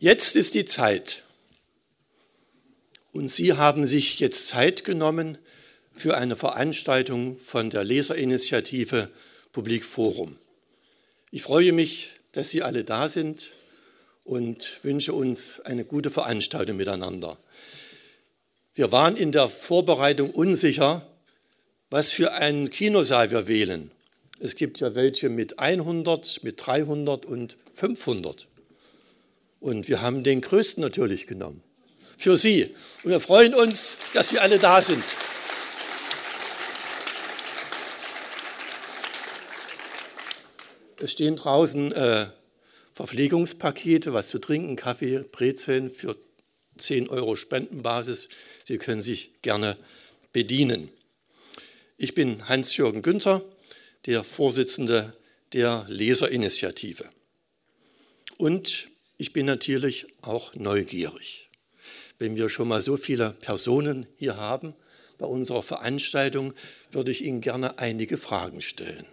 Jetzt ist die Zeit. Und Sie haben sich jetzt Zeit genommen für eine Veranstaltung von der Leserinitiative Publik Forum. Ich freue mich, dass Sie alle da sind und wünsche uns eine gute Veranstaltung miteinander. Wir waren in der Vorbereitung unsicher, was für einen Kinosaal wir wählen. Es gibt ja welche mit 100, mit 300 und 500. Und wir haben den größten natürlich genommen. Für Sie. Und wir freuen uns, dass Sie alle da sind. Es stehen draußen äh, Verpflegungspakete, was zu trinken, Kaffee, Brezeln für 10 Euro Spendenbasis. Sie können sich gerne bedienen. Ich bin Hans-Jürgen Günther, der Vorsitzende der Leserinitiative. Und ich bin natürlich auch neugierig. Wenn wir schon mal so viele Personen hier haben bei unserer Veranstaltung, würde ich Ihnen gerne einige Fragen stellen.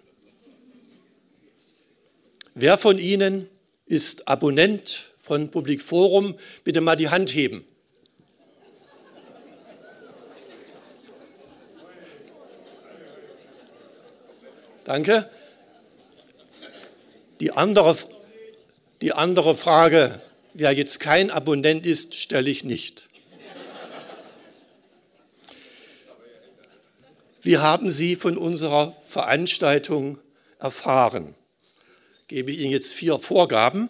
Wer von Ihnen ist Abonnent von Public Forum? Bitte mal die Hand heben. Danke. Die andere, die andere Frage, wer jetzt kein Abonnent ist, stelle ich nicht. Wie haben Sie von unserer Veranstaltung erfahren? Gebe ich Ihnen jetzt vier Vorgaben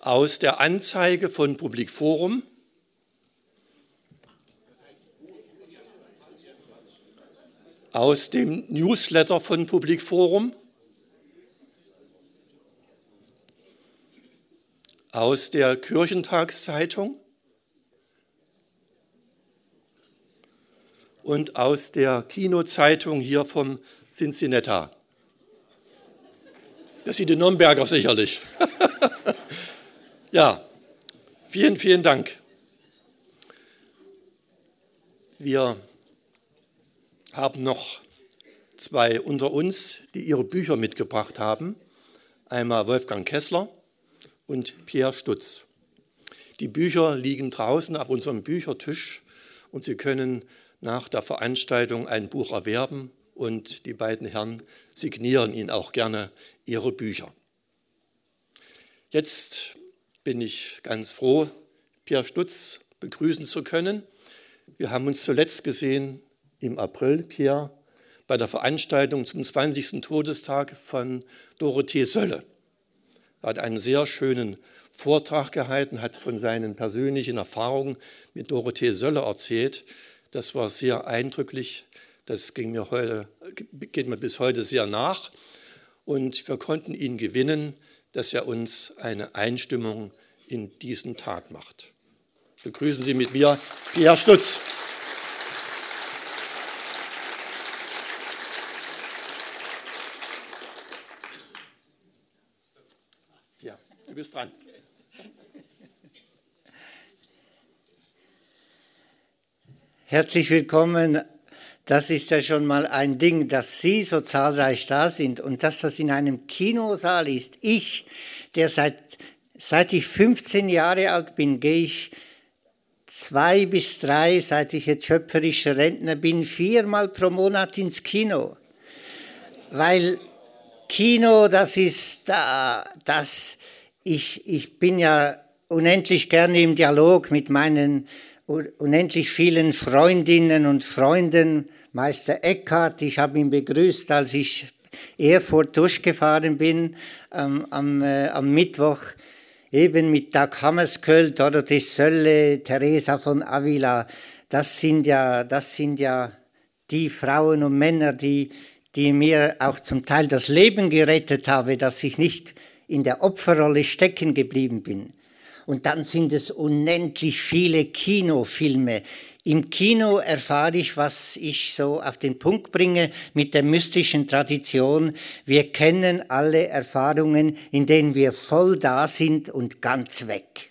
aus der Anzeige von Public Forum. aus dem Newsletter von Public Forum, aus der Kirchentagszeitung und aus der Kinozeitung hier vom Cincinnati. Das sind die Nürnberger sicherlich. ja, vielen, vielen Dank. Wir haben noch zwei unter uns, die ihre Bücher mitgebracht haben. Einmal Wolfgang Kessler und Pierre Stutz. Die Bücher liegen draußen auf unserem Büchertisch und Sie können nach der Veranstaltung ein Buch erwerben und die beiden Herren signieren Ihnen auch gerne ihre Bücher. Jetzt bin ich ganz froh, Pierre Stutz begrüßen zu können. Wir haben uns zuletzt gesehen im April, Pierre, bei der Veranstaltung zum 20. Todestag von Dorothee Sölle. Er hat einen sehr schönen Vortrag gehalten, hat von seinen persönlichen Erfahrungen mit Dorothee Sölle erzählt. Das war sehr eindrücklich. Das ging mir heute, geht mir bis heute sehr nach. Und wir konnten ihn gewinnen, dass er uns eine Einstimmung in diesen Tag macht. Begrüßen Sie mit mir Pierre Stutz. Bist dran. Herzlich willkommen. Das ist ja schon mal ein Ding, dass Sie so zahlreich da sind und dass das in einem Kinosaal ist. Ich, der seit, seit ich 15 Jahre alt bin, gehe ich zwei bis drei, seit ich jetzt schöpferischer Rentner bin, viermal pro Monat ins Kino. Weil Kino, das ist da, das, ich, ich bin ja unendlich gerne im Dialog mit meinen unendlich vielen Freundinnen und Freunden. Meister Eckhart, ich habe ihn begrüßt, als ich Erfurt durchgefahren bin ähm, am, äh, am Mittwoch, eben mit Dag Hammarskjöld, Dorothee Sölle, Teresa von Avila. Das sind ja, das sind ja die Frauen und Männer, die, die mir auch zum Teil das Leben gerettet haben, dass ich nicht in der Opferrolle stecken geblieben bin. Und dann sind es unendlich viele Kinofilme. Im Kino erfahre ich, was ich so auf den Punkt bringe mit der mystischen Tradition. Wir kennen alle Erfahrungen, in denen wir voll da sind und ganz weg.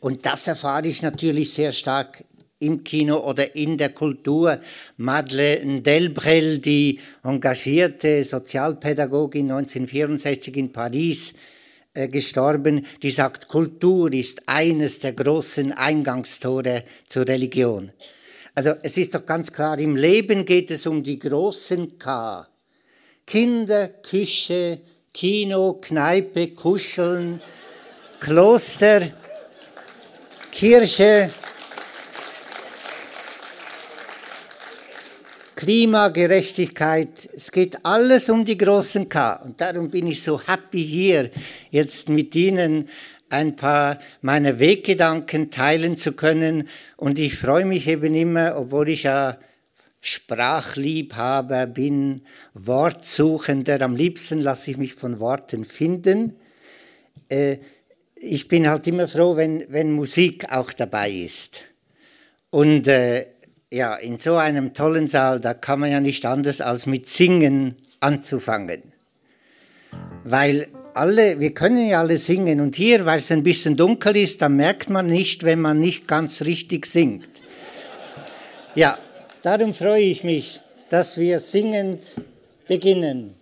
Und das erfahre ich natürlich sehr stark im Kino oder in der Kultur. Madeleine Delbrel, die engagierte Sozialpädagogin 1964 in Paris, äh, gestorben, die sagt, Kultur ist eines der großen Eingangstore zur Religion. Also es ist doch ganz klar, im Leben geht es um die großen K. Kinder, Küche, Kino, Kneipe, Kuscheln, Kloster, Kirche, Klimagerechtigkeit, es geht alles um die großen K. Und darum bin ich so happy hier, jetzt mit Ihnen ein paar meiner Weggedanken teilen zu können. Und ich freue mich eben immer, obwohl ich ja Sprachliebhaber bin, Wortsuchender, am liebsten lasse ich mich von Worten finden. Äh, ich bin halt immer froh, wenn, wenn Musik auch dabei ist. Und äh, ja, in so einem tollen Saal, da kann man ja nicht anders als mit Singen anzufangen. Weil alle, wir können ja alle singen und hier, weil es ein bisschen dunkel ist, da merkt man nicht, wenn man nicht ganz richtig singt. Ja, darum freue ich mich, dass wir singend beginnen.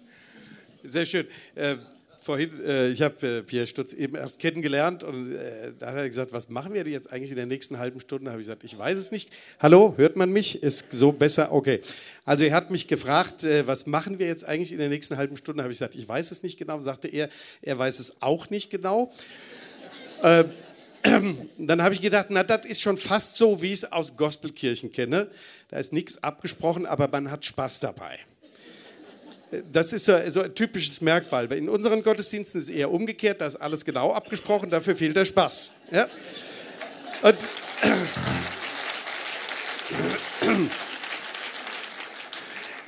Sehr schön. Äh, vorhin, äh, ich habe äh, Pierre Stutz eben erst kennengelernt und äh, da hat er gesagt, was machen wir jetzt eigentlich in der nächsten halben Stunde? Da habe ich gesagt, ich weiß es nicht. Hallo, hört man mich? Ist so besser? Okay. Also er hat mich gefragt, äh, was machen wir jetzt eigentlich in der nächsten halben Stunde? Da habe ich gesagt, ich weiß es nicht genau. Sagte er, er weiß es auch nicht genau. Äh, dann habe ich gedacht, na, das ist schon fast so, wie ich es aus Gospelkirchen kenne. Da ist nichts abgesprochen, aber man hat Spaß dabei. Das ist so, ein typisches Merkmal. In unseren Gottesdiensten ist es eher umgekehrt, da ist alles genau abgesprochen, dafür fehlt der Spaß. Ja? Und,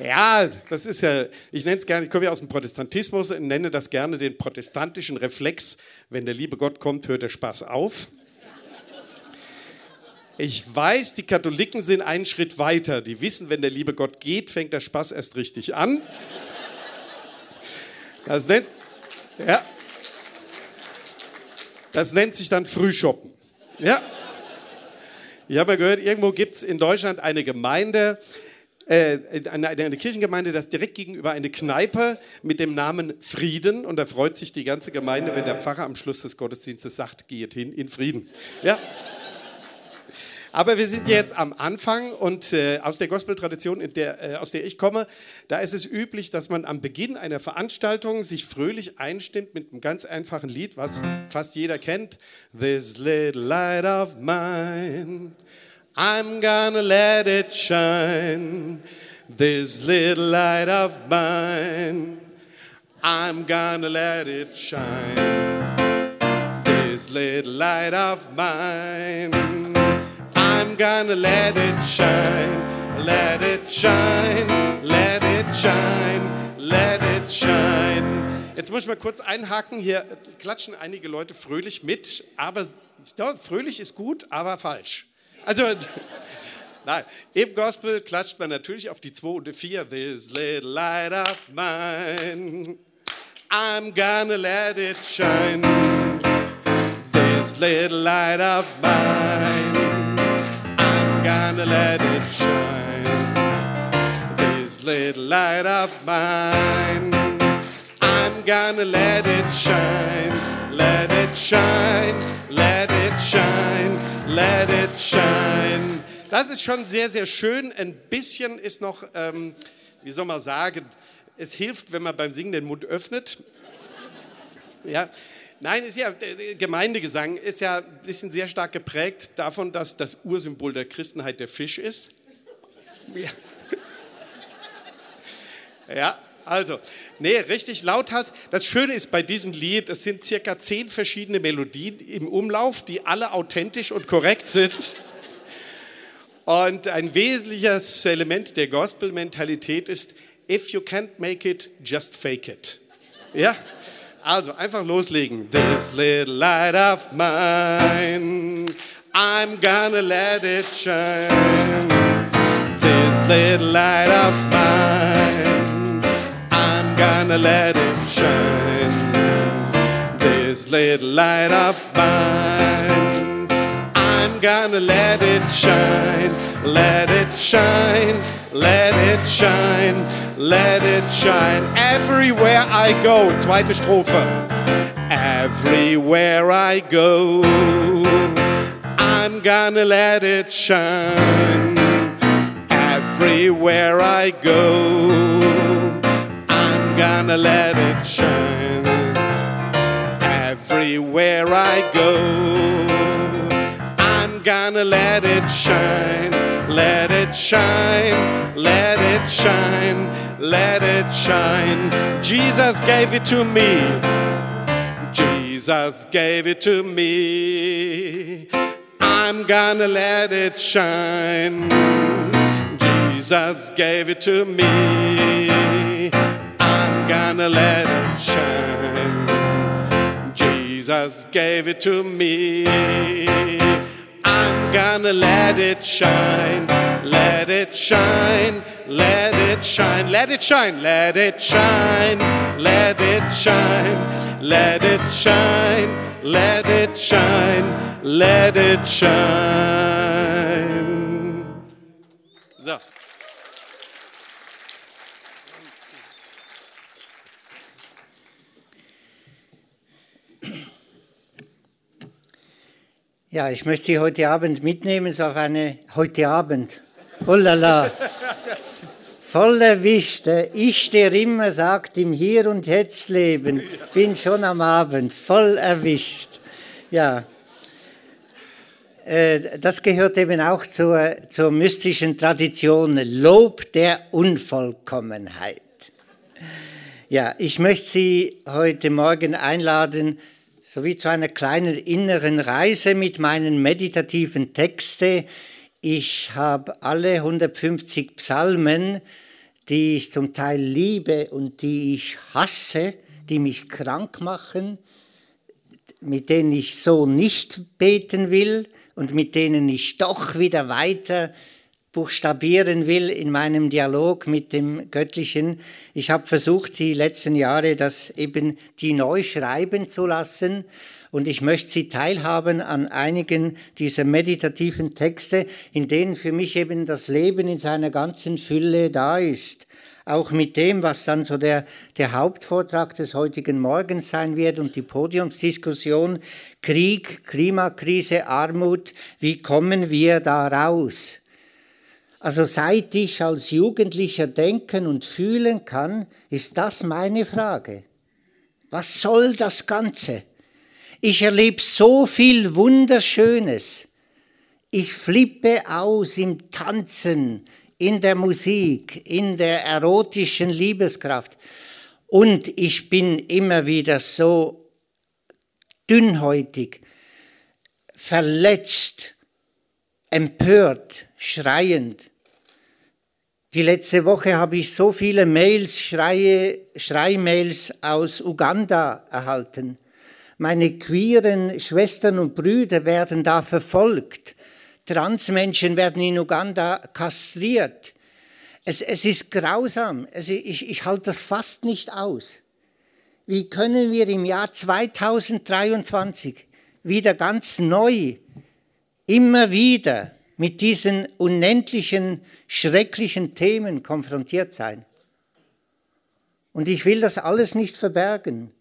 ja, das ist ja, ich nenne es gerne, ich komme ja aus dem Protestantismus und nenne das gerne den protestantischen Reflex. Wenn der liebe Gott kommt, hört der Spaß auf. Ich weiß, die Katholiken sind einen Schritt weiter. Die wissen, wenn der liebe Gott geht, fängt der Spaß erst richtig an. Das nennt, ja, das nennt sich dann Frühshoppen. Ja. Ich habe ja gehört, irgendwo gibt es in Deutschland eine Gemeinde, äh, eine, eine, Kirchengemeinde, das direkt gegenüber eine Kneipe mit dem Namen Frieden. Und da freut sich die ganze Gemeinde, wenn der Pfarrer am Schluss des Gottesdienstes sagt, geht hin in Frieden. Ja. Aber wir sind jetzt am Anfang und äh, aus der Gospel-Tradition, äh, aus der ich komme, da ist es üblich, dass man am Beginn einer Veranstaltung sich fröhlich einstimmt mit einem ganz einfachen Lied, was fast jeder kennt. This little light of mine, I'm gonna let it shine. This little light of mine, I'm gonna let it shine. This little light of mine. Gonna let it shine, let it shine, let it shine, let it shine. Jetzt muss ich mal kurz einhaken. Hier klatschen einige Leute fröhlich mit, aber ja, fröhlich ist gut, aber falsch. Also, nein, im Gospel klatscht man natürlich auf die 2 und die 4. This little light of mine, I'm gonna let it shine. This little light of mine gonna let it shine. This little light of mine, I'm gonna let it shine. Let it shine, let it shine, let it shine. Das ist schon sehr, sehr schön. Ein bisschen ist noch, ähm, wie soll man sagen, es hilft, wenn man beim Singen den Mund öffnet. Ja, Nein, ist ja, Gemeindegesang ist ja ein bisschen sehr stark geprägt davon, dass das Ursymbol der Christenheit der Fisch ist. Ja, ja also, nee, richtig lauthals. Das Schöne ist bei diesem Lied, es sind circa zehn verschiedene Melodien im Umlauf, die alle authentisch und korrekt sind. Und ein wesentliches Element der Gospel-Mentalität ist, if you can't make it, just fake it. Ja? Also einfach loslegen. This little light of mine, I'm gonna let it shine. This little light of mine, I'm gonna let it shine. This little light of mine, I'm gonna let it shine. Let it shine, let it shine, let it shine everywhere I go. Zweite Strophe. Everywhere I go, I'm gonna let it shine. Everywhere I go, I'm gonna let it shine. Everywhere I go, gonna let it shine. Let it shine, let it shine, let it shine. Jesus gave it to me. Jesus gave it to me. I'm gonna let it shine. Jesus gave it to me. I'm gonna let it shine. Jesus gave it to me. Gonna let it shine. Let it shine. Let it shine. Let it shine. Let it shine. Let it shine. Let it shine. Let it shine. Let it shine. Ja, ich möchte Sie heute Abend mitnehmen, so auf eine, heute Abend, oh la la, voll erwischt. Ich, der immer sagt, im Hier und Jetzt leben, bin schon am Abend, voll erwischt. Ja, äh, das gehört eben auch zur, zur mystischen Tradition, Lob der Unvollkommenheit. Ja, ich möchte Sie heute Morgen einladen, sowie zu einer kleinen inneren Reise mit meinen meditativen Texten. Ich habe alle 150 Psalmen, die ich zum Teil liebe und die ich hasse, die mich krank machen, mit denen ich so nicht beten will und mit denen ich doch wieder weiter buchstabieren will in meinem Dialog mit dem Göttlichen. Ich habe versucht, die letzten Jahre das eben die neu schreiben zu lassen und ich möchte Sie teilhaben an einigen dieser meditativen Texte, in denen für mich eben das Leben in seiner ganzen Fülle da ist. Auch mit dem, was dann so der, der Hauptvortrag des heutigen Morgens sein wird und die Podiumsdiskussion Krieg, Klimakrise, Armut, wie kommen wir da raus? Also seit ich als Jugendlicher denken und fühlen kann, ist das meine Frage. Was soll das Ganze? Ich erlebe so viel Wunderschönes. Ich flippe aus im Tanzen, in der Musik, in der erotischen Liebeskraft. Und ich bin immer wieder so dünnhäutig, verletzt, empört, schreiend. Die letzte Woche habe ich so viele Mails, Schreie, Schreimails aus Uganda erhalten. Meine queeren Schwestern und Brüder werden da verfolgt. Transmenschen werden in Uganda kastriert. Es, es ist grausam. Es, ich, ich halte das fast nicht aus. Wie können wir im Jahr 2023 wieder ganz neu, immer wieder mit diesen unendlichen, schrecklichen Themen konfrontiert sein? Und ich will das alles nicht verbergen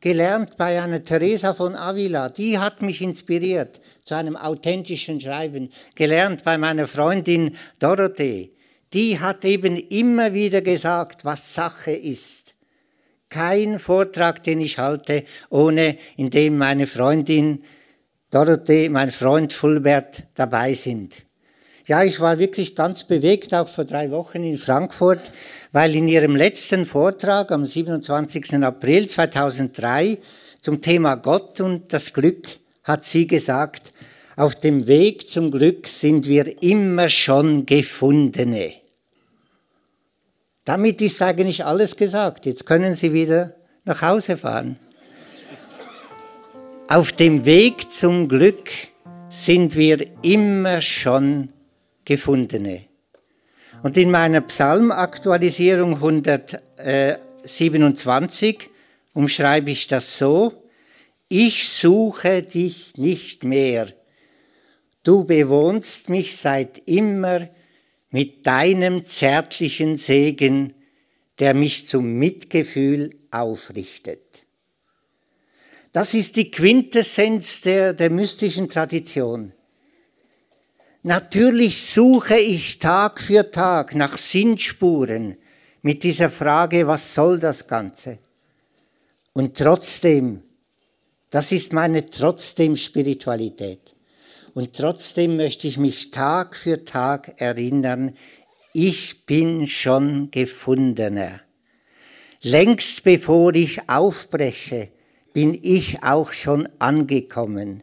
gelernt bei einer Teresa von Avila, die hat mich inspiriert zu einem authentischen Schreiben, gelernt bei meiner Freundin Dorothee. Die hat eben immer wieder gesagt, was Sache ist. Kein Vortrag, den ich halte, ohne in dem meine Freundin Dorothee, mein Freund Fulbert dabei sind. Ja, ich war wirklich ganz bewegt, auch vor drei Wochen in Frankfurt, weil in ihrem letzten Vortrag am 27. April 2003 zum Thema Gott und das Glück hat sie gesagt, auf dem Weg zum Glück sind wir immer schon Gefundene. Damit ist eigentlich alles gesagt. Jetzt können Sie wieder nach Hause fahren. Auf dem Weg zum Glück sind wir immer schon Gefundene. Und in meiner Psalmaktualisierung 127 umschreibe ich das so, ich suche dich nicht mehr, du bewohnst mich seit immer mit deinem zärtlichen Segen, der mich zum Mitgefühl aufrichtet. Das ist die Quintessenz der, der mystischen Tradition. Natürlich suche ich Tag für Tag nach Sinnspuren mit dieser Frage, was soll das Ganze? Und trotzdem, das ist meine trotzdem Spiritualität. Und trotzdem möchte ich mich Tag für Tag erinnern, ich bin schon gefundener. Längst bevor ich aufbreche, bin ich auch schon angekommen.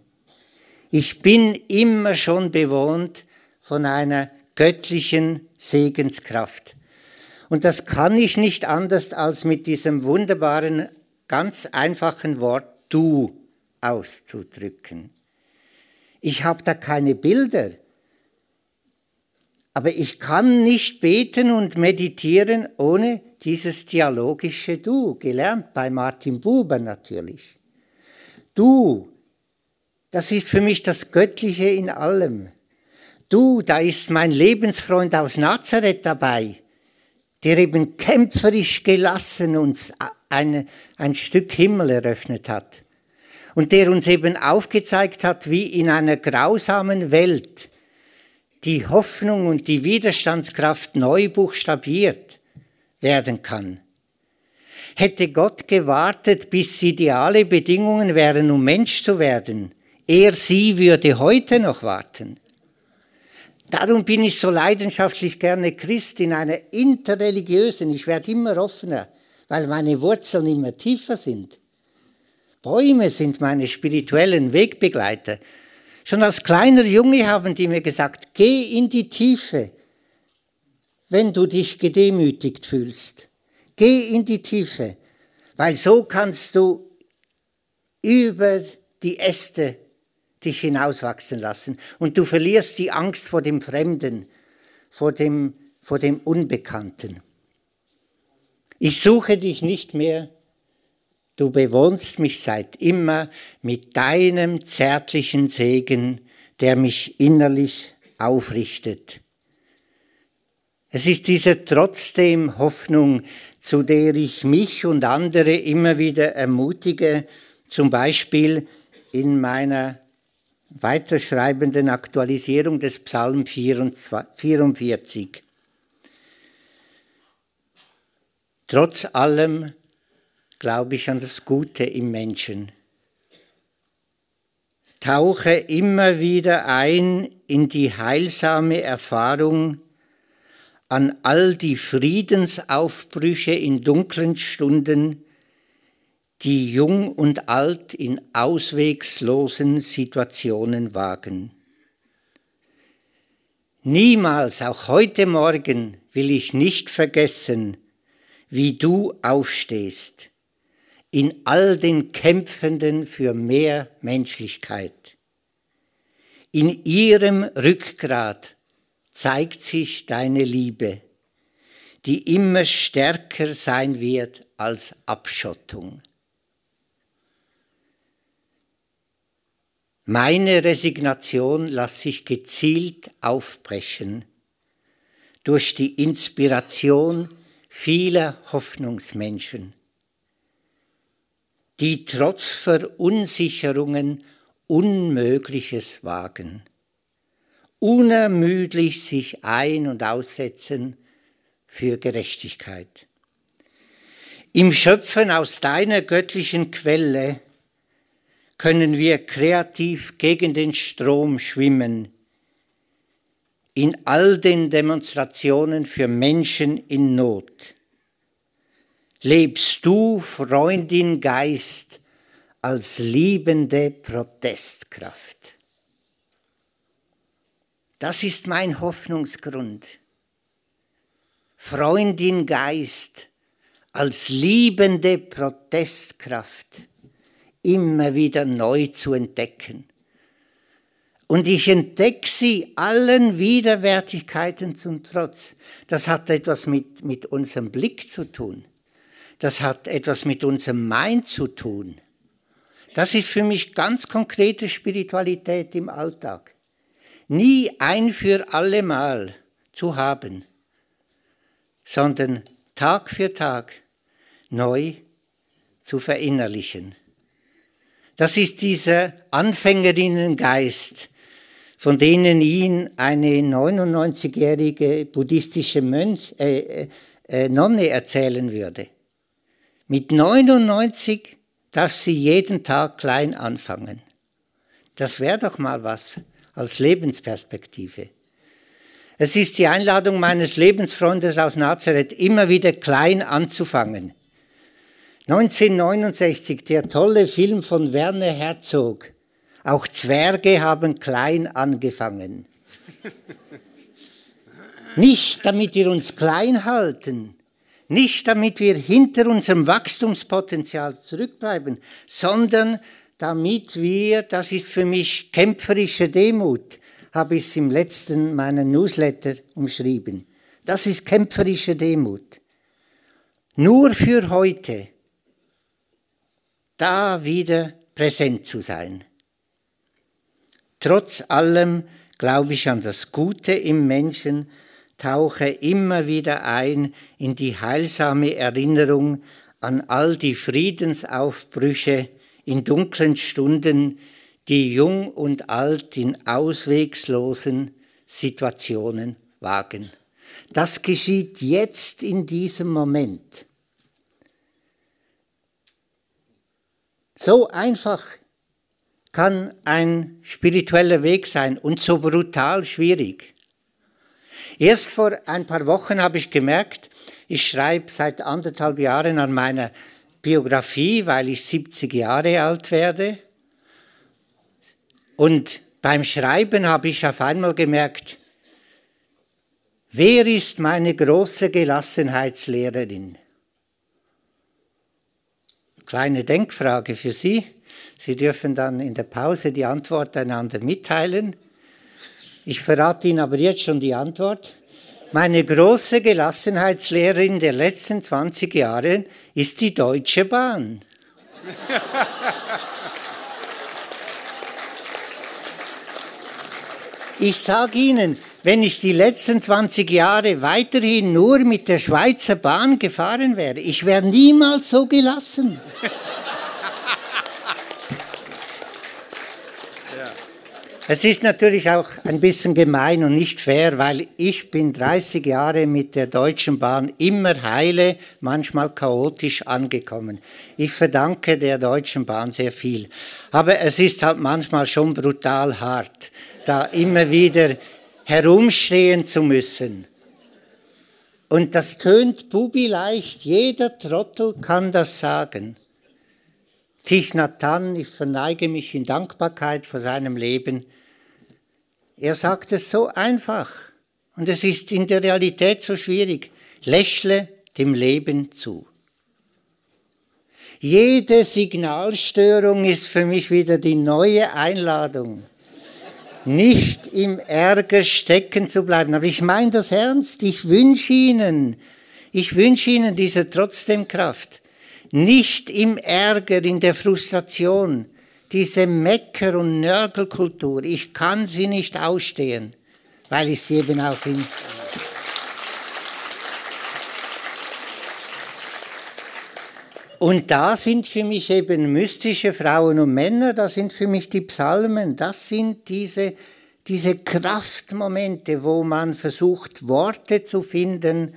Ich bin immer schon bewohnt von einer göttlichen Segenskraft. Und das kann ich nicht anders als mit diesem wunderbaren, ganz einfachen Wort du auszudrücken. Ich habe da keine Bilder, aber ich kann nicht beten und meditieren ohne dieses dialogische Du, gelernt bei Martin Buber natürlich. Du, das ist für mich das Göttliche in allem. Du, da ist mein Lebensfreund aus Nazareth dabei, der eben kämpferisch gelassen uns eine, ein Stück Himmel eröffnet hat und der uns eben aufgezeigt hat, wie in einer grausamen Welt die Hoffnung und die Widerstandskraft neu buchstabiert werden kann. Hätte Gott gewartet, bis ideale Bedingungen wären, um Mensch zu werden, er sie würde heute noch warten. Darum bin ich so leidenschaftlich gerne Christ in einer interreligiösen, ich werde immer offener, weil meine Wurzeln immer tiefer sind. Bäume sind meine spirituellen Wegbegleiter. Schon als kleiner Junge haben die mir gesagt, geh in die Tiefe, wenn du dich gedemütigt fühlst. Geh in die Tiefe, weil so kannst du über die Äste dich hinauswachsen lassen und du verlierst die Angst vor dem Fremden, vor dem, vor dem Unbekannten. Ich suche dich nicht mehr, du bewohnst mich seit immer mit deinem zärtlichen Segen, der mich innerlich aufrichtet. Es ist diese trotzdem Hoffnung, zu der ich mich und andere immer wieder ermutige, zum Beispiel in meiner weiterschreibenden Aktualisierung des Psalm 44. Trotz allem glaube ich an das Gute im Menschen. Tauche immer wieder ein in die heilsame Erfahrung an all die Friedensaufbrüche in dunklen Stunden, die jung und alt in auswegslosen Situationen wagen. Niemals, auch heute Morgen, will ich nicht vergessen, wie du aufstehst, in all den Kämpfenden für mehr Menschlichkeit. In ihrem Rückgrat zeigt sich deine Liebe, die immer stärker sein wird als Abschottung. Meine Resignation lasse ich gezielt aufbrechen durch die Inspiration vieler Hoffnungsmenschen, die trotz Verunsicherungen Unmögliches wagen, unermüdlich sich ein- und aussetzen für Gerechtigkeit. Im Schöpfen aus deiner göttlichen Quelle können wir kreativ gegen den Strom schwimmen. In all den Demonstrationen für Menschen in Not. Lebst du, Freundin Geist, als liebende Protestkraft. Das ist mein Hoffnungsgrund. Freundin Geist als liebende Protestkraft immer wieder neu zu entdecken. Und ich entdecke sie allen Widerwärtigkeiten zum Trotz. Das hat etwas mit, mit unserem Blick zu tun. Das hat etwas mit unserem Mind zu tun. Das ist für mich ganz konkrete Spiritualität im Alltag. Nie ein für allemal zu haben, sondern Tag für Tag neu zu verinnerlichen. Das ist dieser Anfängerinnengeist, von denen ihn eine 99-jährige buddhistische Mönch, äh, äh, äh, Nonne erzählen würde. Mit 99 darf sie jeden Tag klein anfangen. Das wäre doch mal was als Lebensperspektive. Es ist die Einladung meines Lebensfreundes aus Nazareth, immer wieder klein anzufangen. 1969 der tolle Film von Werner Herzog. Auch Zwerge haben klein angefangen. Nicht damit wir uns klein halten, nicht damit wir hinter unserem Wachstumspotenzial zurückbleiben, sondern damit wir, das ist für mich kämpferische Demut, habe ich es im letzten meiner Newsletter umschrieben. Das ist kämpferische Demut. Nur für heute da wieder präsent zu sein. Trotz allem glaube ich an das Gute im Menschen, tauche immer wieder ein in die heilsame Erinnerung an all die Friedensaufbrüche in dunklen Stunden, die jung und alt in auswegslosen Situationen wagen. Das geschieht jetzt in diesem Moment. So einfach kann ein spiritueller Weg sein und so brutal schwierig. Erst vor ein paar Wochen habe ich gemerkt, ich schreibe seit anderthalb Jahren an meiner Biografie, weil ich 70 Jahre alt werde. Und beim Schreiben habe ich auf einmal gemerkt, wer ist meine große Gelassenheitslehrerin? Kleine Denkfrage für Sie. Sie dürfen dann in der Pause die Antwort einander mitteilen. Ich verrate Ihnen aber jetzt schon die Antwort. Meine große Gelassenheitslehrerin der letzten 20 Jahre ist die Deutsche Bahn. Ich sage Ihnen, wenn ich die letzten 20 Jahre weiterhin nur mit der Schweizer Bahn gefahren wäre, ich wäre niemals so gelassen. Es ist natürlich auch ein bisschen gemein und nicht fair, weil ich bin 30 Jahre mit der Deutschen Bahn immer heile, manchmal chaotisch angekommen. Ich verdanke der Deutschen Bahn sehr viel. Aber es ist halt manchmal schon brutal hart, da immer wieder herumstehen zu müssen. Und das tönt bubi leicht, jeder Trottel kann das sagen. Tish Nathan, ich verneige mich in Dankbarkeit vor seinem Leben. Er sagt es so einfach und es ist in der Realität so schwierig. Lächle dem Leben zu. Jede Signalstörung ist für mich wieder die neue Einladung, nicht im Ärger stecken zu bleiben. Aber ich meine das ernst. Ich wünsche Ihnen, ich wünsche Ihnen diese trotzdem Kraft nicht im Ärger, in der Frustration, diese Mecker- und Nörgelkultur, ich kann sie nicht ausstehen, weil ich sie eben auch in... Und da sind für mich eben mystische Frauen und Männer, da sind für mich die Psalmen, das sind diese, diese Kraftmomente, wo man versucht, Worte zu finden,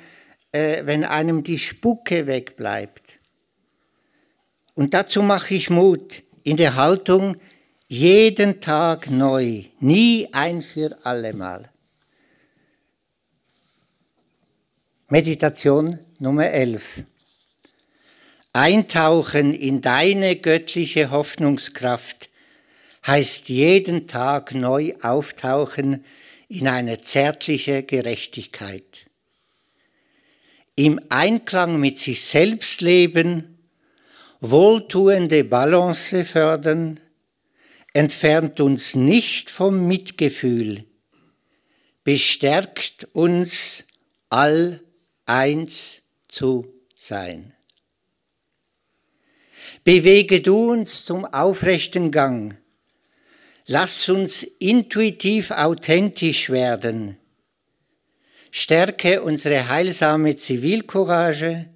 äh, wenn einem die Spucke wegbleibt. Und dazu mache ich Mut in der Haltung, jeden Tag neu, nie ein für allemal. Meditation Nummer 11. Eintauchen in deine göttliche Hoffnungskraft heißt jeden Tag neu auftauchen in eine zärtliche Gerechtigkeit. Im Einklang mit sich selbst leben wohltuende Balance fördern, entfernt uns nicht vom Mitgefühl, bestärkt uns, all eins zu sein. Bewege du uns zum aufrechten Gang. Lass uns intuitiv authentisch werden. Stärke unsere heilsame Zivilcourage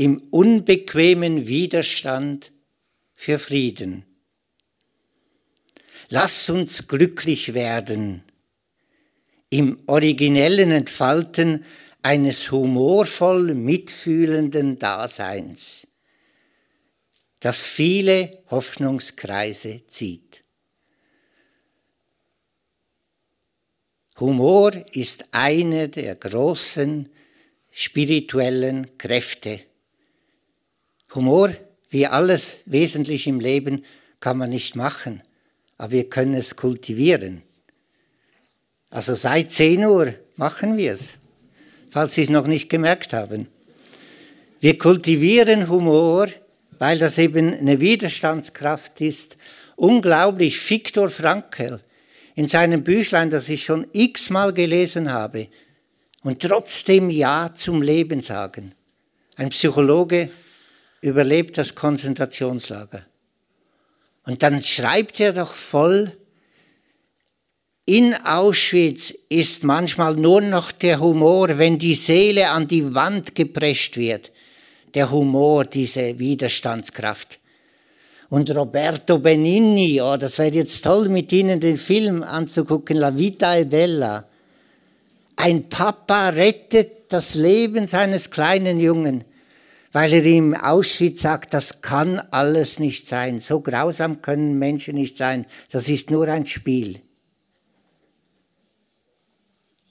im unbequemen Widerstand für Frieden. Lass uns glücklich werden im originellen Entfalten eines humorvoll mitfühlenden Daseins, das viele Hoffnungskreise zieht. Humor ist eine der großen spirituellen Kräfte. Humor, wie alles wesentlich im Leben, kann man nicht machen, aber wir können es kultivieren. Also seit 10 Uhr machen wir es, falls Sie es noch nicht gemerkt haben. Wir kultivieren Humor, weil das eben eine Widerstandskraft ist. Unglaublich, Viktor Frankl in seinem Büchlein, das ich schon x-mal gelesen habe, und trotzdem Ja zum Leben sagen. Ein Psychologe überlebt das Konzentrationslager. Und dann schreibt er doch voll, in Auschwitz ist manchmal nur noch der Humor, wenn die Seele an die Wand geprescht wird. Der Humor, diese Widerstandskraft. Und Roberto Benigni, oh, das wäre jetzt toll, mit Ihnen den Film anzugucken, La Vita è Bella. Ein Papa rettet das Leben seines kleinen Jungen, weil er ihm Auschwitz sagt, das kann alles nicht sein. So grausam können Menschen nicht sein. Das ist nur ein Spiel.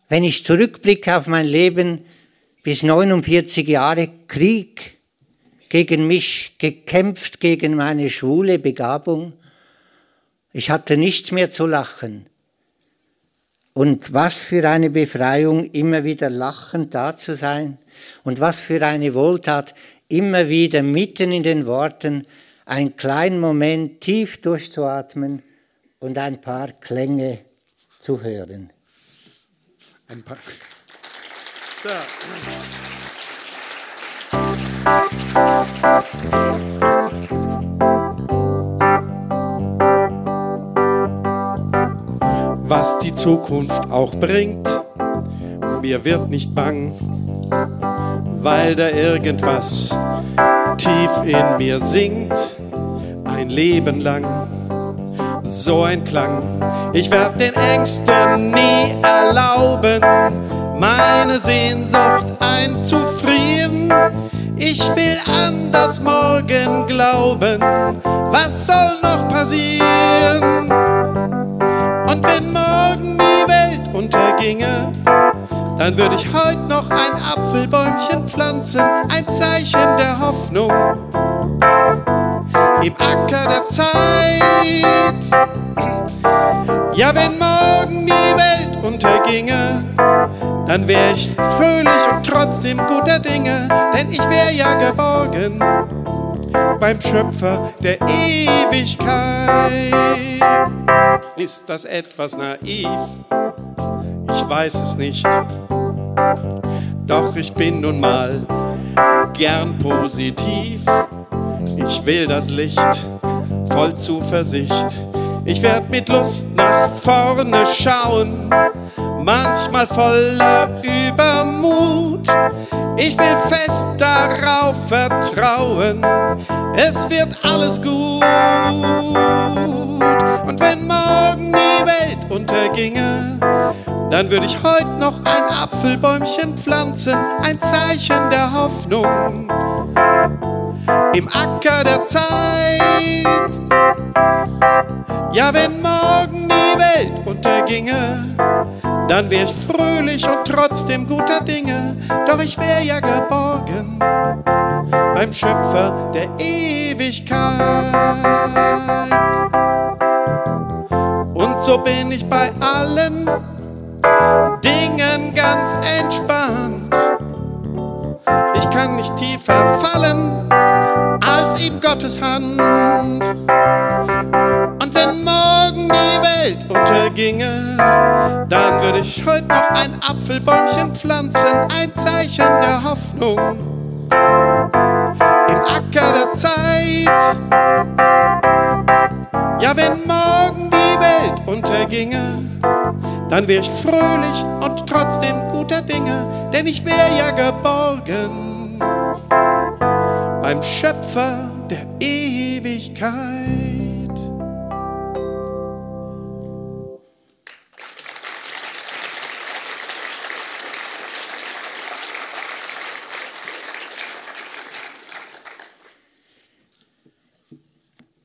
Wenn ich zurückblicke auf mein Leben bis 49 Jahre Krieg gegen mich, gekämpft gegen meine schwule Begabung, ich hatte nichts mehr zu lachen. Und was für eine Befreiung, immer wieder lachend da zu sein. Und was für eine Wohltat, immer wieder mitten in den Worten einen kleinen Moment tief durchzuatmen und ein paar Klänge zu hören. Ein paar. So. Was die Zukunft auch bringt, mir wird nicht bang, weil da irgendwas tief in mir singt, ein Leben lang so ein Klang. Ich werd den Ängsten nie erlauben, meine Sehnsucht einzufrieren. Ich will an das Morgen glauben, was soll noch passieren? Und wenn morgen die Welt unterginge, dann würde ich heute noch ein Apfelbäumchen pflanzen, ein Zeichen der Hoffnung im Acker der Zeit. Ja, wenn morgen die Welt unterginge, dann wär ich fröhlich und trotzdem guter Dinge, denn ich wär ja geborgen beim Schöpfer der Ewigkeit. Ist das etwas naiv? Ich weiß es nicht. Doch ich bin nun mal gern positiv. Ich will das Licht voll Zuversicht. Ich werd mit Lust nach vorne schauen, manchmal voller Übermut. Ich will fest darauf vertrauen, es wird alles gut. Und wenn morgen die Welt unterginge, dann würde ich heute noch ein Apfelbäumchen pflanzen, ein Zeichen der Hoffnung im Acker der Zeit. Ja, wenn morgen die Welt unterginge, dann wär ich fröhlich und trotzdem guter Dinge, doch ich wär ja geborgen beim Schöpfer der Ewigkeit. Und so bin ich bei allen Dingen ganz entspannt. Ich kann nicht tiefer fallen als in Gottes Hand. Und wenn morgen die Welt unterginge, dann würde ich heute noch ein Apfelbäumchen pflanzen, ein Zeichen der Hoffnung im Acker der Zeit. Ja, wenn morgen die Welt unterginge, dann wär ich fröhlich und trotzdem guter Dinge, denn ich wär ja geborgen beim Schöpfer der Ewigkeit.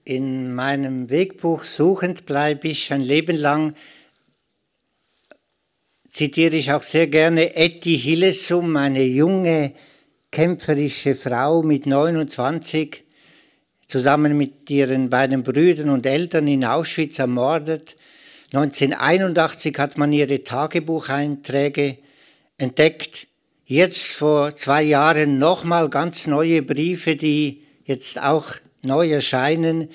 In meinem Wegbuch suchend bleibe ich ein Leben lang zitiere ich auch sehr gerne Etty Hillesum, eine junge, kämpferische Frau mit 29, zusammen mit ihren beiden Brüdern und Eltern in Auschwitz ermordet. 1981 hat man ihre Tagebucheinträge entdeckt. Jetzt vor zwei Jahren nochmal ganz neue Briefe, die jetzt auch neu erscheinen.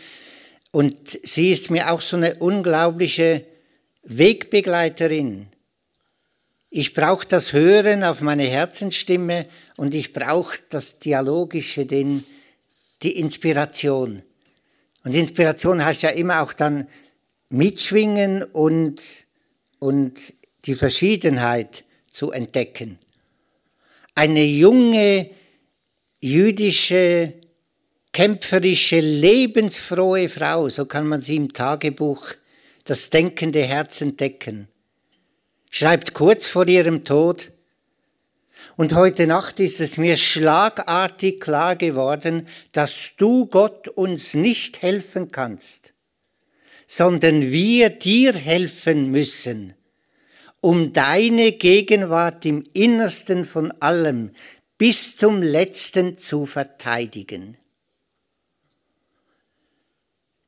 Und sie ist mir auch so eine unglaubliche Wegbegleiterin. Ich brauche das Hören auf meine Herzensstimme und ich brauche das Dialogische, den, die Inspiration. Und Inspiration heißt ja immer auch dann mitschwingen und, und die Verschiedenheit zu entdecken. Eine junge jüdische kämpferische, lebensfrohe Frau, so kann man sie im Tagebuch das denkende Herz entdecken. Schreibt kurz vor ihrem Tod, und heute Nacht ist es mir schlagartig klar geworden, dass du Gott uns nicht helfen kannst, sondern wir dir helfen müssen, um deine Gegenwart im Innersten von allem bis zum letzten zu verteidigen.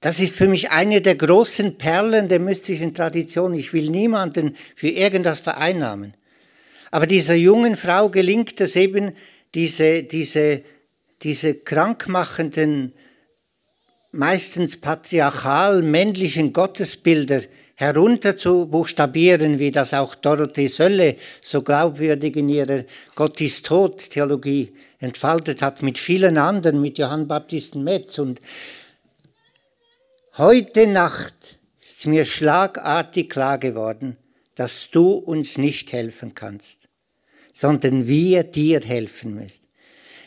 Das ist für mich eine der großen Perlen der mystischen Tradition. Ich will niemanden für irgendwas vereinnahmen. Aber dieser jungen Frau gelingt es eben, diese, diese, diese krankmachenden, meistens patriarchal männlichen Gottesbilder herunter zu buchstabieren, wie das auch Dorothee Sölle so glaubwürdig in ihrer Gott ist tot Theologie entfaltet hat, mit vielen anderen, mit Johann Baptisten Metz und Heute Nacht ist mir schlagartig klar geworden, dass du uns nicht helfen kannst, sondern wir dir helfen müssen.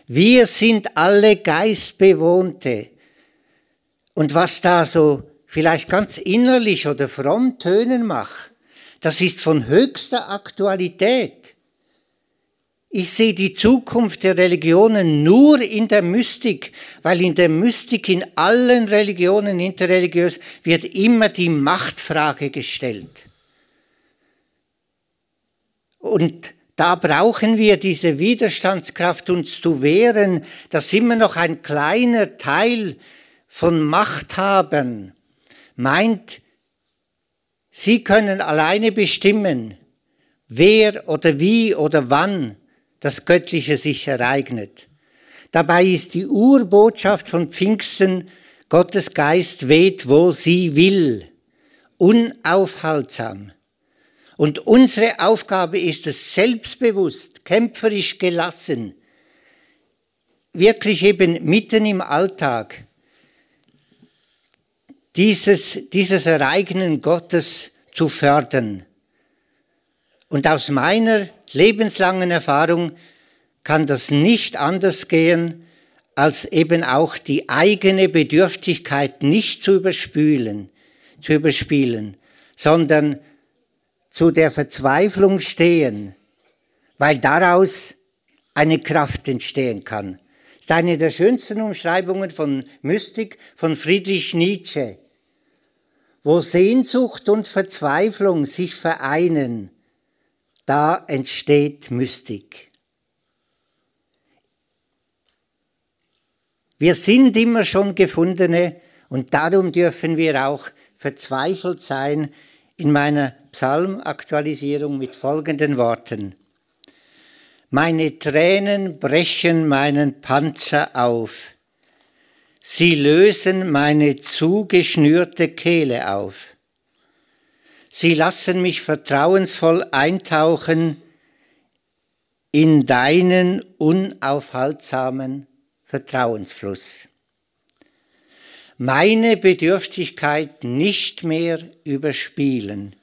Wir sind alle Geistbewohnte. Und was da so vielleicht ganz innerlich oder fromm tönen macht, das ist von höchster Aktualität. Ich sehe die Zukunft der Religionen nur in der Mystik, weil in der Mystik in allen Religionen interreligiös wird immer die Machtfrage gestellt. Und da brauchen wir diese Widerstandskraft, uns zu wehren, dass immer noch ein kleiner Teil von Machthabern meint, sie können alleine bestimmen, wer oder wie oder wann das Göttliche sich ereignet. Dabei ist die Urbotschaft von Pfingsten, Gottes Geist weht, wo sie will, unaufhaltsam. Und unsere Aufgabe ist es, selbstbewusst, kämpferisch gelassen, wirklich eben mitten im Alltag, dieses, dieses Ereignen Gottes zu fördern. Und aus meiner lebenslangen Erfahrung kann das nicht anders gehen, als eben auch die eigene Bedürftigkeit nicht zu überspülen, zu überspielen, sondern zu der Verzweiflung stehen, weil daraus eine Kraft entstehen kann. Das ist eine der schönsten Umschreibungen von Mystik von Friedrich Nietzsche, wo Sehnsucht und Verzweiflung sich vereinen da entsteht Mystik. Wir sind immer schon Gefundene und darum dürfen wir auch verzweifelt sein in meiner Psalmaktualisierung mit folgenden Worten. Meine Tränen brechen meinen Panzer auf. Sie lösen meine zugeschnürte Kehle auf. Sie lassen mich vertrauensvoll eintauchen in deinen unaufhaltsamen Vertrauensfluss. Meine Bedürftigkeit nicht mehr überspielen,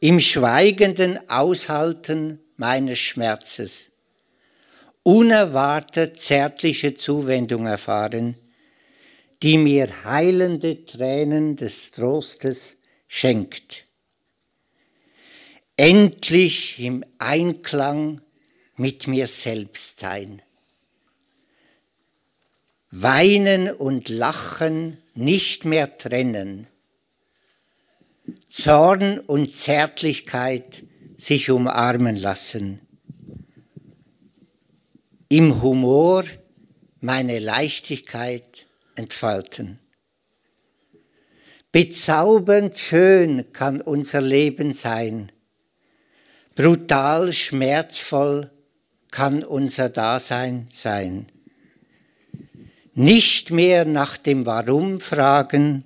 im schweigenden Aushalten meines Schmerzes, unerwartet zärtliche Zuwendung erfahren, die mir heilende Tränen des Trostes schenkt. Endlich im Einklang mit mir selbst sein. Weinen und Lachen nicht mehr trennen, Zorn und Zärtlichkeit sich umarmen lassen, im Humor meine Leichtigkeit entfalten. Bezaubernd schön kann unser Leben sein, brutal schmerzvoll kann unser Dasein sein. Nicht mehr nach dem Warum fragen,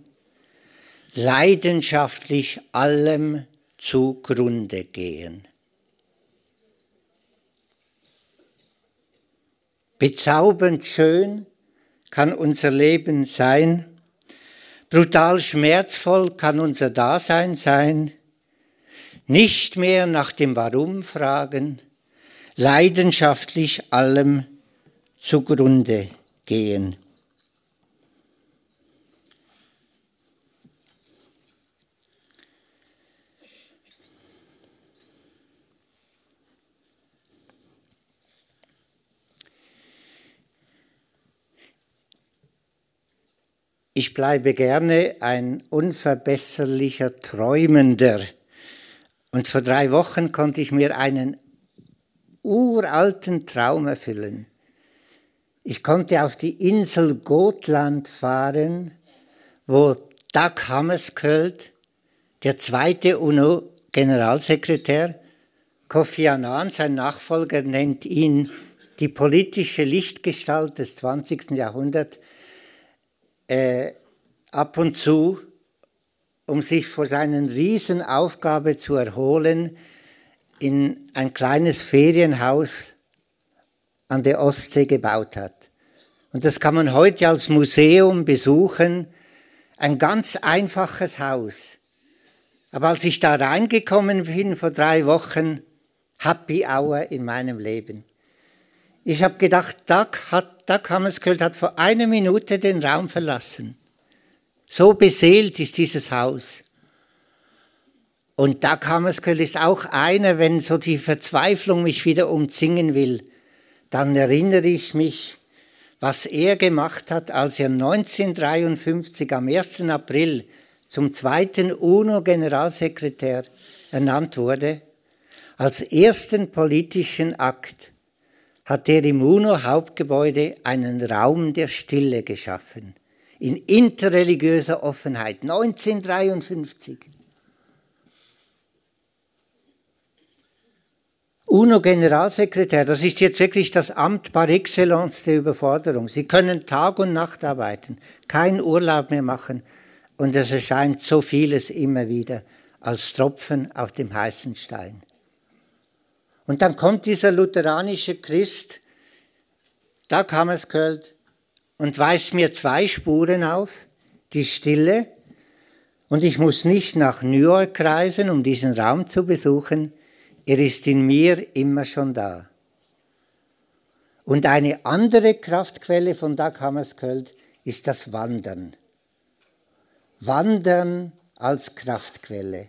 leidenschaftlich allem zugrunde gehen. Bezaubernd schön kann unser Leben sein, brutal schmerzvoll kann unser Dasein sein, nicht mehr nach dem Warum fragen, leidenschaftlich allem zugrunde gehen. Ich bleibe gerne ein unverbesserlicher Träumender. Und vor drei Wochen konnte ich mir einen uralten Traum erfüllen. Ich konnte auf die Insel Gotland fahren, wo Dag Hammarskjöld, der zweite UNO-Generalsekretär, Kofi Annan, sein Nachfolger, nennt ihn die politische Lichtgestalt des 20. Jahrhunderts, äh, ab und zu, um sich vor seiner Riesenaufgabe zu erholen, in ein kleines Ferienhaus an der Ostsee gebaut hat. Und das kann man heute als Museum besuchen. Ein ganz einfaches Haus. Aber als ich da reingekommen bin vor drei Wochen, Happy Hour in meinem Leben. Ich habe gedacht, Doug, hat, Doug Hammarskjöld hat vor einer Minute den Raum verlassen. So beseelt ist dieses Haus. Und Doug Hammarskjöld ist auch einer, wenn so die Verzweiflung mich wieder umzingen will, dann erinnere ich mich, was er gemacht hat, als er 1953 am 1. April zum zweiten UNO-Generalsekretär ernannt wurde, als ersten politischen Akt hat er im UNO-Hauptgebäude einen Raum der Stille geschaffen. In interreligiöser Offenheit. 1953. UNO-Generalsekretär, das ist jetzt wirklich das Amt par excellence der Überforderung. Sie können Tag und Nacht arbeiten, keinen Urlaub mehr machen und es erscheint so vieles immer wieder als Tropfen auf dem heißen Stein. Und dann kommt dieser lutheranische Christ, da kam es gehört, und weist mir zwei Spuren auf, die Stille, und ich muss nicht nach New York reisen, um diesen Raum zu besuchen, er ist in mir immer schon da. Und eine andere Kraftquelle von Dag Hammarskjöld ist das Wandern. Wandern als Kraftquelle.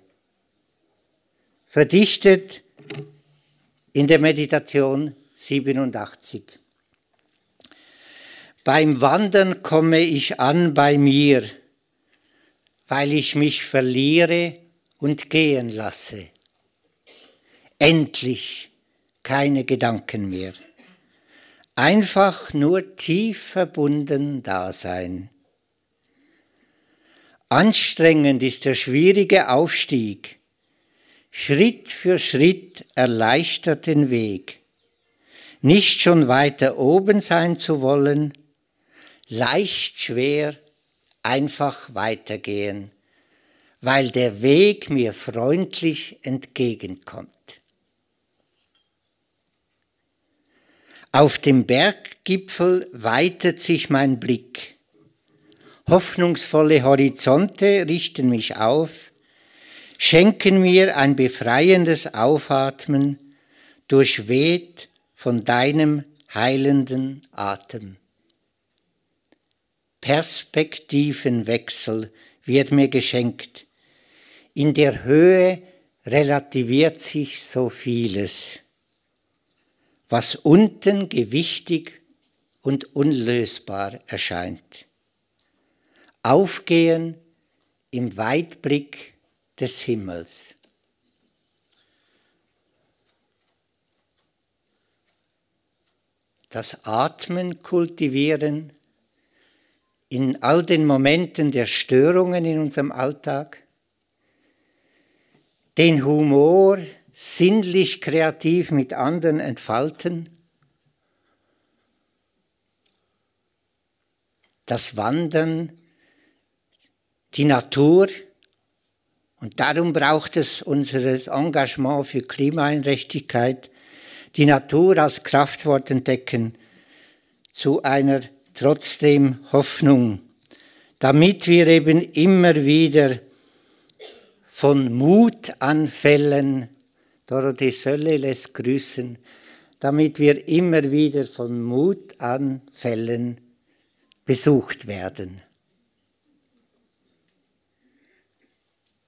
Verdichtet in der Meditation 87. Beim Wandern komme ich an bei mir, weil ich mich verliere und gehen lasse. Endlich keine Gedanken mehr. Einfach nur tief verbunden Dasein. Anstrengend ist der schwierige Aufstieg, Schritt für Schritt erleichtert den Weg. Nicht schon weiter oben sein zu wollen, leicht schwer, einfach weitergehen, weil der Weg mir freundlich entgegenkommt. Auf dem Berggipfel weitet sich mein Blick. Hoffnungsvolle Horizonte richten mich auf, schenken mir ein befreiendes Aufatmen, durchweht von deinem heilenden Atem. Perspektivenwechsel wird mir geschenkt. In der Höhe relativiert sich so vieles. Was unten gewichtig und unlösbar erscheint. Aufgehen im Weitblick des Himmels. Das Atmen kultivieren in all den Momenten der Störungen in unserem Alltag, den Humor sinnlich kreativ mit anderen entfalten, das Wandern, die Natur, und darum braucht es unser Engagement für Klimaeinrichtigkeit, die Natur als Kraftwort entdecken, zu einer trotzdem Hoffnung, damit wir eben immer wieder von Mutanfällen, Dorothee Sölle lässt grüßen, damit wir immer wieder von Mutanfällen besucht werden.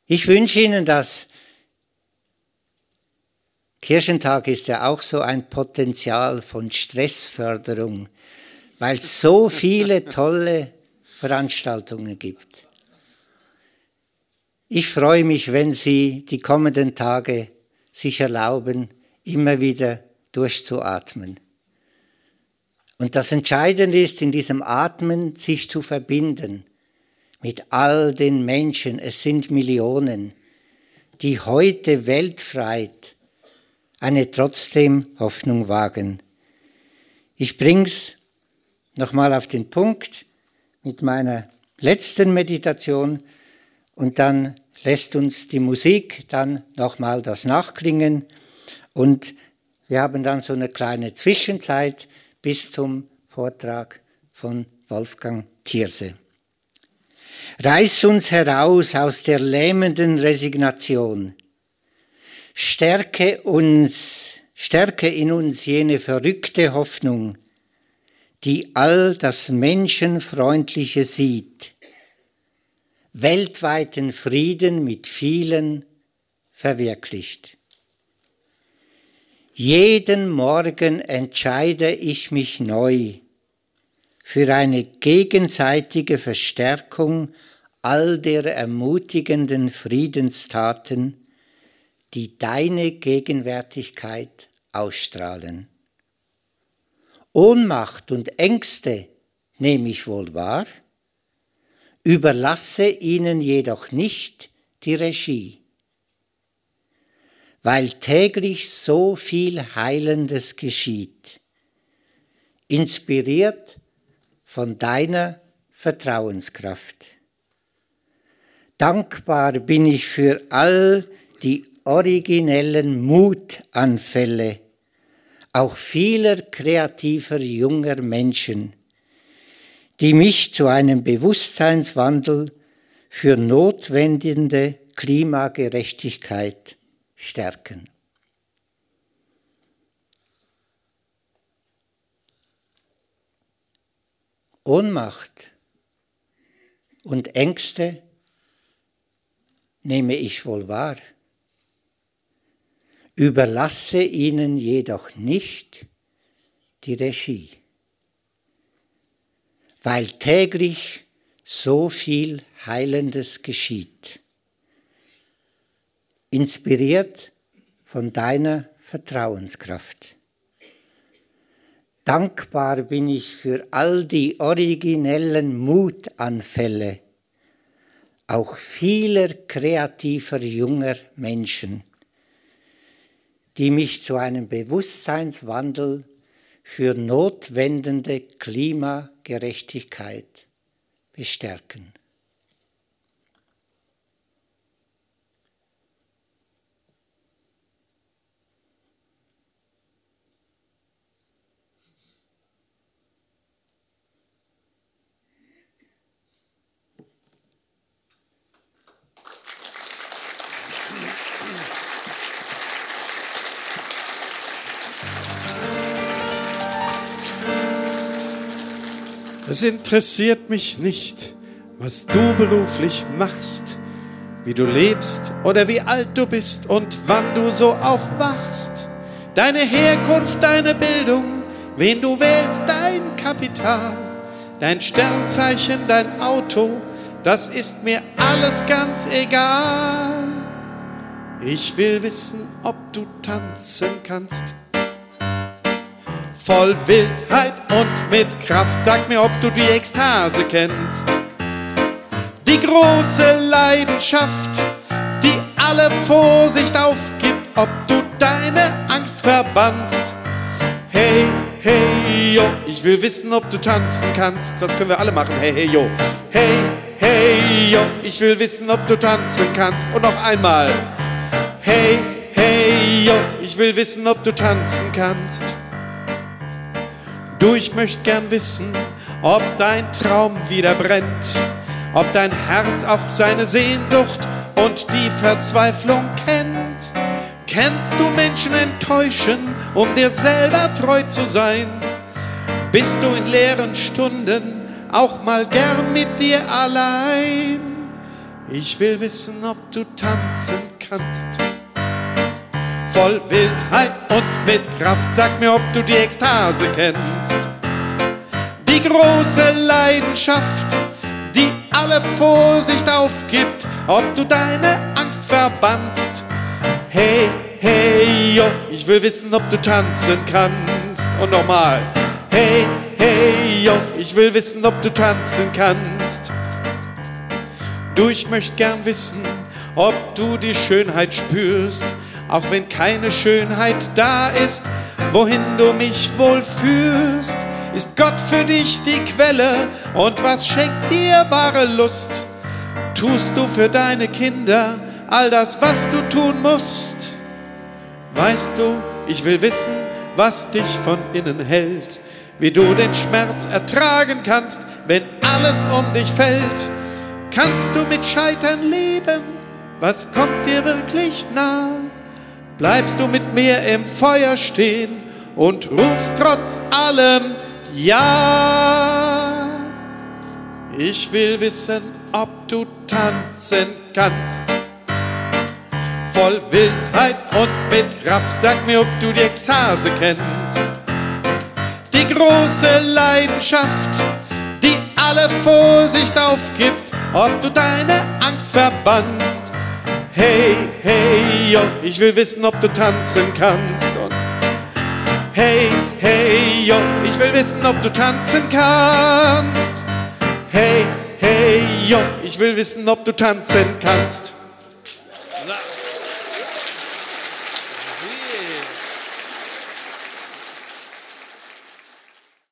Ich wünsche Ihnen das. Kirchentag ist ja auch so ein Potenzial von Stressförderung, weil es so viele tolle Veranstaltungen gibt. Ich freue mich, wenn Sie die kommenden Tage sich erlauben, immer wieder durchzuatmen. Und das Entscheidende ist, in diesem Atmen sich zu verbinden mit all den Menschen, es sind Millionen, die heute weltweit eine trotzdem Hoffnung wagen. Ich bring's nochmal auf den Punkt mit meiner letzten Meditation und dann lässt uns die Musik dann nochmal das nachklingen und wir haben dann so eine kleine Zwischenzeit bis zum Vortrag von Wolfgang Thierse. Reiß uns heraus aus der lähmenden Resignation. Stärke uns, stärke in uns jene verrückte Hoffnung, die all das Menschenfreundliche sieht, weltweiten Frieden mit vielen verwirklicht. Jeden Morgen entscheide ich mich neu für eine gegenseitige Verstärkung all der ermutigenden Friedenstaten, die deine Gegenwärtigkeit ausstrahlen. Ohnmacht und Ängste nehme ich wohl wahr, überlasse ihnen jedoch nicht die Regie weil täglich so viel Heilendes geschieht, inspiriert von deiner Vertrauenskraft. Dankbar bin ich für all die originellen Mutanfälle, auch vieler kreativer junger Menschen, die mich zu einem Bewusstseinswandel für notwendige Klimagerechtigkeit stärken. Ohnmacht und Ängste nehme ich wohl wahr, überlasse ihnen jedoch nicht die Regie, weil täglich so viel Heilendes geschieht inspiriert von deiner Vertrauenskraft. Dankbar bin ich für all die originellen Mutanfälle, auch vieler kreativer junger Menschen, die mich zu einem Bewusstseinswandel für notwendende Klimagerechtigkeit bestärken. Es interessiert mich nicht, was du beruflich machst, wie du lebst oder wie alt du bist und wann du so aufwachst. Deine Herkunft, deine Bildung, wen du wählst, dein Kapital, dein Sternzeichen, dein Auto, das ist mir alles ganz egal. Ich will wissen, ob du tanzen kannst. Voll Wildheit und mit Kraft, sag mir, ob du die Ekstase kennst. Die große Leidenschaft, die alle Vorsicht aufgibt, ob du deine Angst verbannst. Hey, hey, yo, ich will wissen, ob du tanzen kannst. Das können wir alle machen. Hey, hey, yo. Hey, hey, yo, ich will wissen, ob du tanzen kannst. Und noch einmal. Hey, hey, yo, ich will wissen, ob du tanzen kannst. Du, ich möchte gern wissen, ob dein Traum wieder brennt, ob dein Herz auch seine Sehnsucht und die Verzweiflung kennt. Kennst du Menschen enttäuschen, um dir selber treu zu sein? Bist du in leeren Stunden auch mal gern mit dir allein? Ich will wissen, ob du tanzen kannst voll Wildheit und mit Kraft. Sag mir, ob du die Ekstase kennst. Die große Leidenschaft, die alle Vorsicht aufgibt, ob du deine Angst verbannst. Hey, hey, yo, ich will wissen, ob du tanzen kannst. Und nochmal. Hey, hey, yo, ich will wissen, ob du tanzen kannst. Du, ich möchte gern wissen, ob du die Schönheit spürst auch wenn keine Schönheit da ist, wohin du mich wohl führst, ist Gott für dich die Quelle und was schenkt dir wahre Lust? Tust du für deine Kinder all das, was du tun musst? Weißt du, ich will wissen, was dich von innen hält, wie du den Schmerz ertragen kannst, wenn alles um dich fällt. Kannst du mit Scheitern leben? Was kommt dir wirklich nah? Bleibst du mit mir im Feuer stehen und rufst trotz allem Ja. Ich will wissen, ob du tanzen kannst. Voll Wildheit und mit Kraft, sag mir, ob du die Ekstase kennst. Die große Leidenschaft, die alle Vorsicht aufgibt, ob du deine Angst verbannst Hey, hey, yo, ich will wissen, ob du tanzen kannst. Und hey, hey, yo, ich will wissen, ob du tanzen kannst. Hey, hey, yo, ich will wissen, ob du tanzen kannst.